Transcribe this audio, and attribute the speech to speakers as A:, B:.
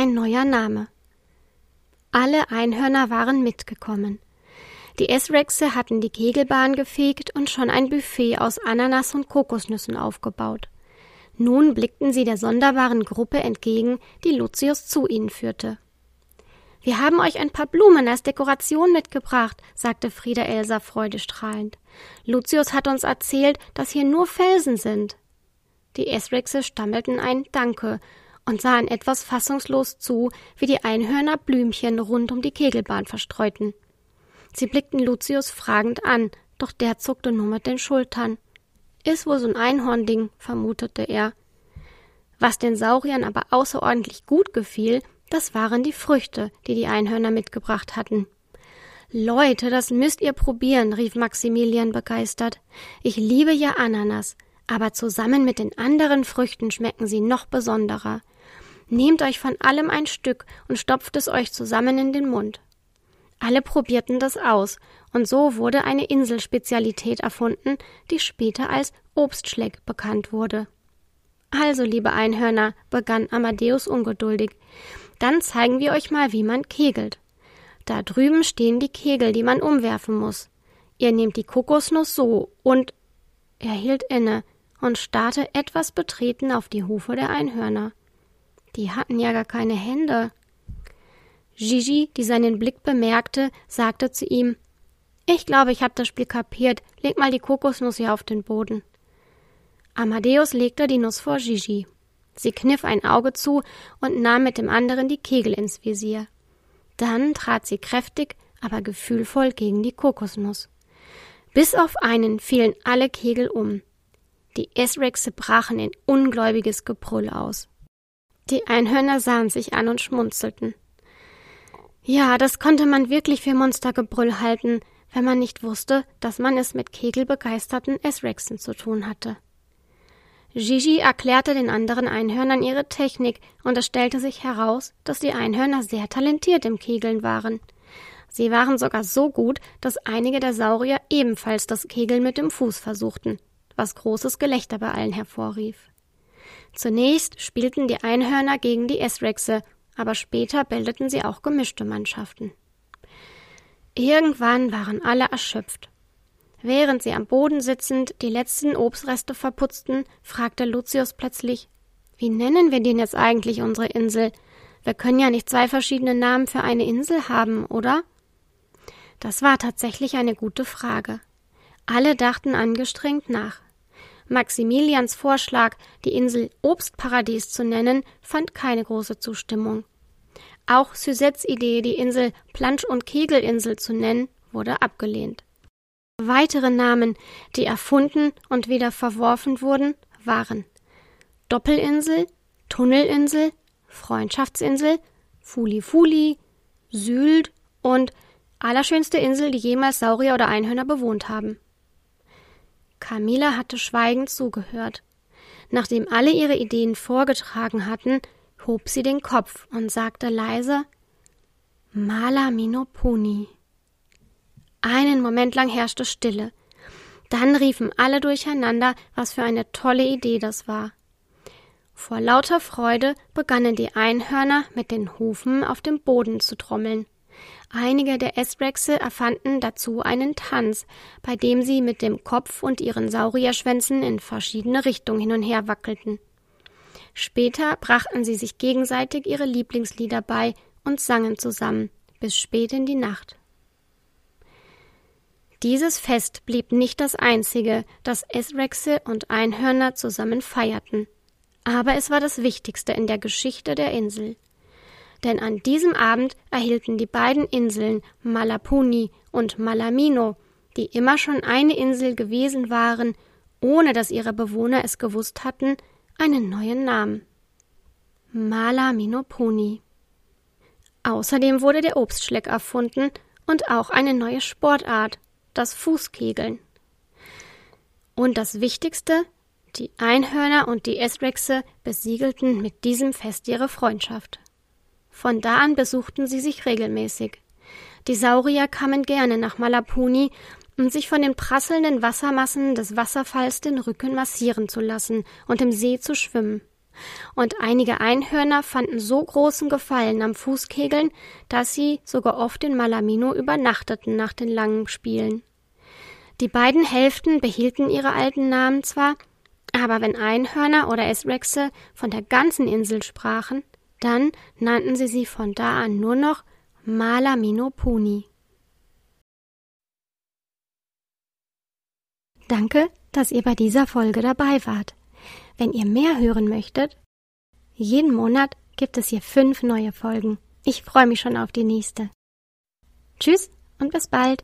A: Ein neuer Name Alle Einhörner waren mitgekommen. Die Essrexe hatten die Kegelbahn gefegt und schon ein Buffet aus Ananas und Kokosnüssen aufgebaut. Nun blickten sie der sonderbaren Gruppe entgegen, die Lucius zu ihnen führte. Wir haben euch ein paar Blumen als Dekoration mitgebracht, sagte Frieda Elsa freudestrahlend. Lucius hat uns erzählt, dass hier nur Felsen sind. Die Esrexe stammelten ein Danke und sahen etwas fassungslos zu, wie die Einhörner Blümchen rund um die Kegelbahn verstreuten. Sie blickten Lucius fragend an, doch der zuckte nur mit den Schultern. Ist wohl so ein Einhornding, vermutete er. Was den Sauriern aber außerordentlich gut gefiel, das waren die Früchte, die die Einhörner mitgebracht hatten. Leute, das müsst ihr probieren, rief Maximilian begeistert. Ich liebe ja Ananas, aber zusammen mit den anderen Früchten schmecken sie noch besonderer. Nehmt euch von allem ein Stück und stopft es euch zusammen in den Mund. Alle probierten das aus, und so wurde eine Inselspezialität erfunden, die später als Obstschleck bekannt wurde. Also, liebe Einhörner, begann Amadeus ungeduldig, dann zeigen wir euch mal, wie man kegelt. Da drüben stehen die Kegel, die man umwerfen muss. Ihr nehmt die Kokosnuss so und er hielt inne und starrte etwas betreten auf die Hufe der Einhörner. Die hatten ja gar keine Hände. Gigi, die seinen Blick bemerkte, sagte zu ihm Ich glaube, ich hab das Spiel kapiert. Leg mal die Kokosnuss hier auf den Boden. Amadeus legte die Nuss vor Gigi. Sie kniff ein Auge zu und nahm mit dem anderen die Kegel ins Visier. Dann trat sie kräftig, aber gefühlvoll gegen die Kokosnuss. Bis auf einen fielen alle Kegel um. Die Esrexe brachen in ungläubiges Gebrüll aus. Die Einhörner sahen sich an und schmunzelten. Ja, das konnte man wirklich für Monstergebrüll halten, wenn man nicht wusste, dass man es mit kegelbegeisterten Esrexen zu tun hatte. Gigi erklärte den anderen Einhörnern ihre Technik, und es stellte sich heraus, dass die Einhörner sehr talentiert im Kegeln waren. Sie waren sogar so gut, dass einige der Saurier ebenfalls das Kegeln mit dem Fuß versuchten, was großes Gelächter bei allen hervorrief. Zunächst spielten die Einhörner gegen die Esrexe aber später bildeten sie auch gemischte Mannschaften. Irgendwann waren alle erschöpft. Während sie am Boden sitzend die letzten Obstreste verputzten, fragte Lucius plötzlich Wie nennen wir denn jetzt eigentlich unsere Insel? Wir können ja nicht zwei verschiedene Namen für eine Insel haben, oder? Das war tatsächlich eine gute Frage. Alle dachten angestrengt nach. Maximilians Vorschlag, die Insel Obstparadies zu nennen, fand keine große Zustimmung. Auch Suzettes Idee, die Insel Plansch- und Kegelinsel zu nennen, wurde abgelehnt. Weitere Namen, die erfunden und wieder verworfen wurden, waren Doppelinsel, Tunnelinsel, Freundschaftsinsel, Fuli Fuli, Sylt und allerschönste Insel, die jemals Saurier oder Einhörner bewohnt haben. Camilla hatte schweigend zugehört. Nachdem alle ihre Ideen vorgetragen hatten, hob sie den Kopf und sagte leise Mala Minoponi. Einen Moment lang herrschte Stille. Dann riefen alle durcheinander, was für eine tolle Idee das war. Vor lauter Freude begannen die Einhörner mit den Hufen auf dem Boden zu trommeln. Einige der Esrexe erfanden dazu einen Tanz, bei dem sie mit dem Kopf und ihren Saurierschwänzen in verschiedene Richtungen hin und her wackelten. Später brachten sie sich gegenseitig ihre Lieblingslieder bei und sangen zusammen bis spät in die Nacht. Dieses Fest blieb nicht das einzige, das Esrexe und Einhörner zusammen feierten. Aber es war das Wichtigste in der Geschichte der Insel denn an diesem Abend erhielten die beiden Inseln Malapuni und Malamino, die immer schon eine Insel gewesen waren, ohne dass ihre Bewohner es gewusst hatten, einen neuen Namen. Malaminopuni. Außerdem wurde der Obstschleck erfunden und auch eine neue Sportart, das Fußkegeln. Und das Wichtigste, die Einhörner und die Esrexe besiegelten mit diesem Fest ihre Freundschaft. Von da an besuchten sie sich regelmäßig. Die Saurier kamen gerne nach Malapuni, um sich von den prasselnden Wassermassen des Wasserfalls den Rücken massieren zu lassen und im See zu schwimmen. Und einige Einhörner fanden so großen Gefallen am Fußkegeln, dass sie sogar oft in Malamino übernachteten nach den langen Spielen. Die beiden Hälften behielten ihre alten Namen zwar, aber wenn Einhörner oder Esrexe von der ganzen Insel sprachen, dann nannten sie sie von da an nur noch Malaminopuni. Danke, dass ihr bei dieser Folge dabei wart. Wenn ihr mehr hören möchtet, jeden Monat gibt es hier fünf neue Folgen. Ich freue mich schon auf die nächste. Tschüss und bis bald.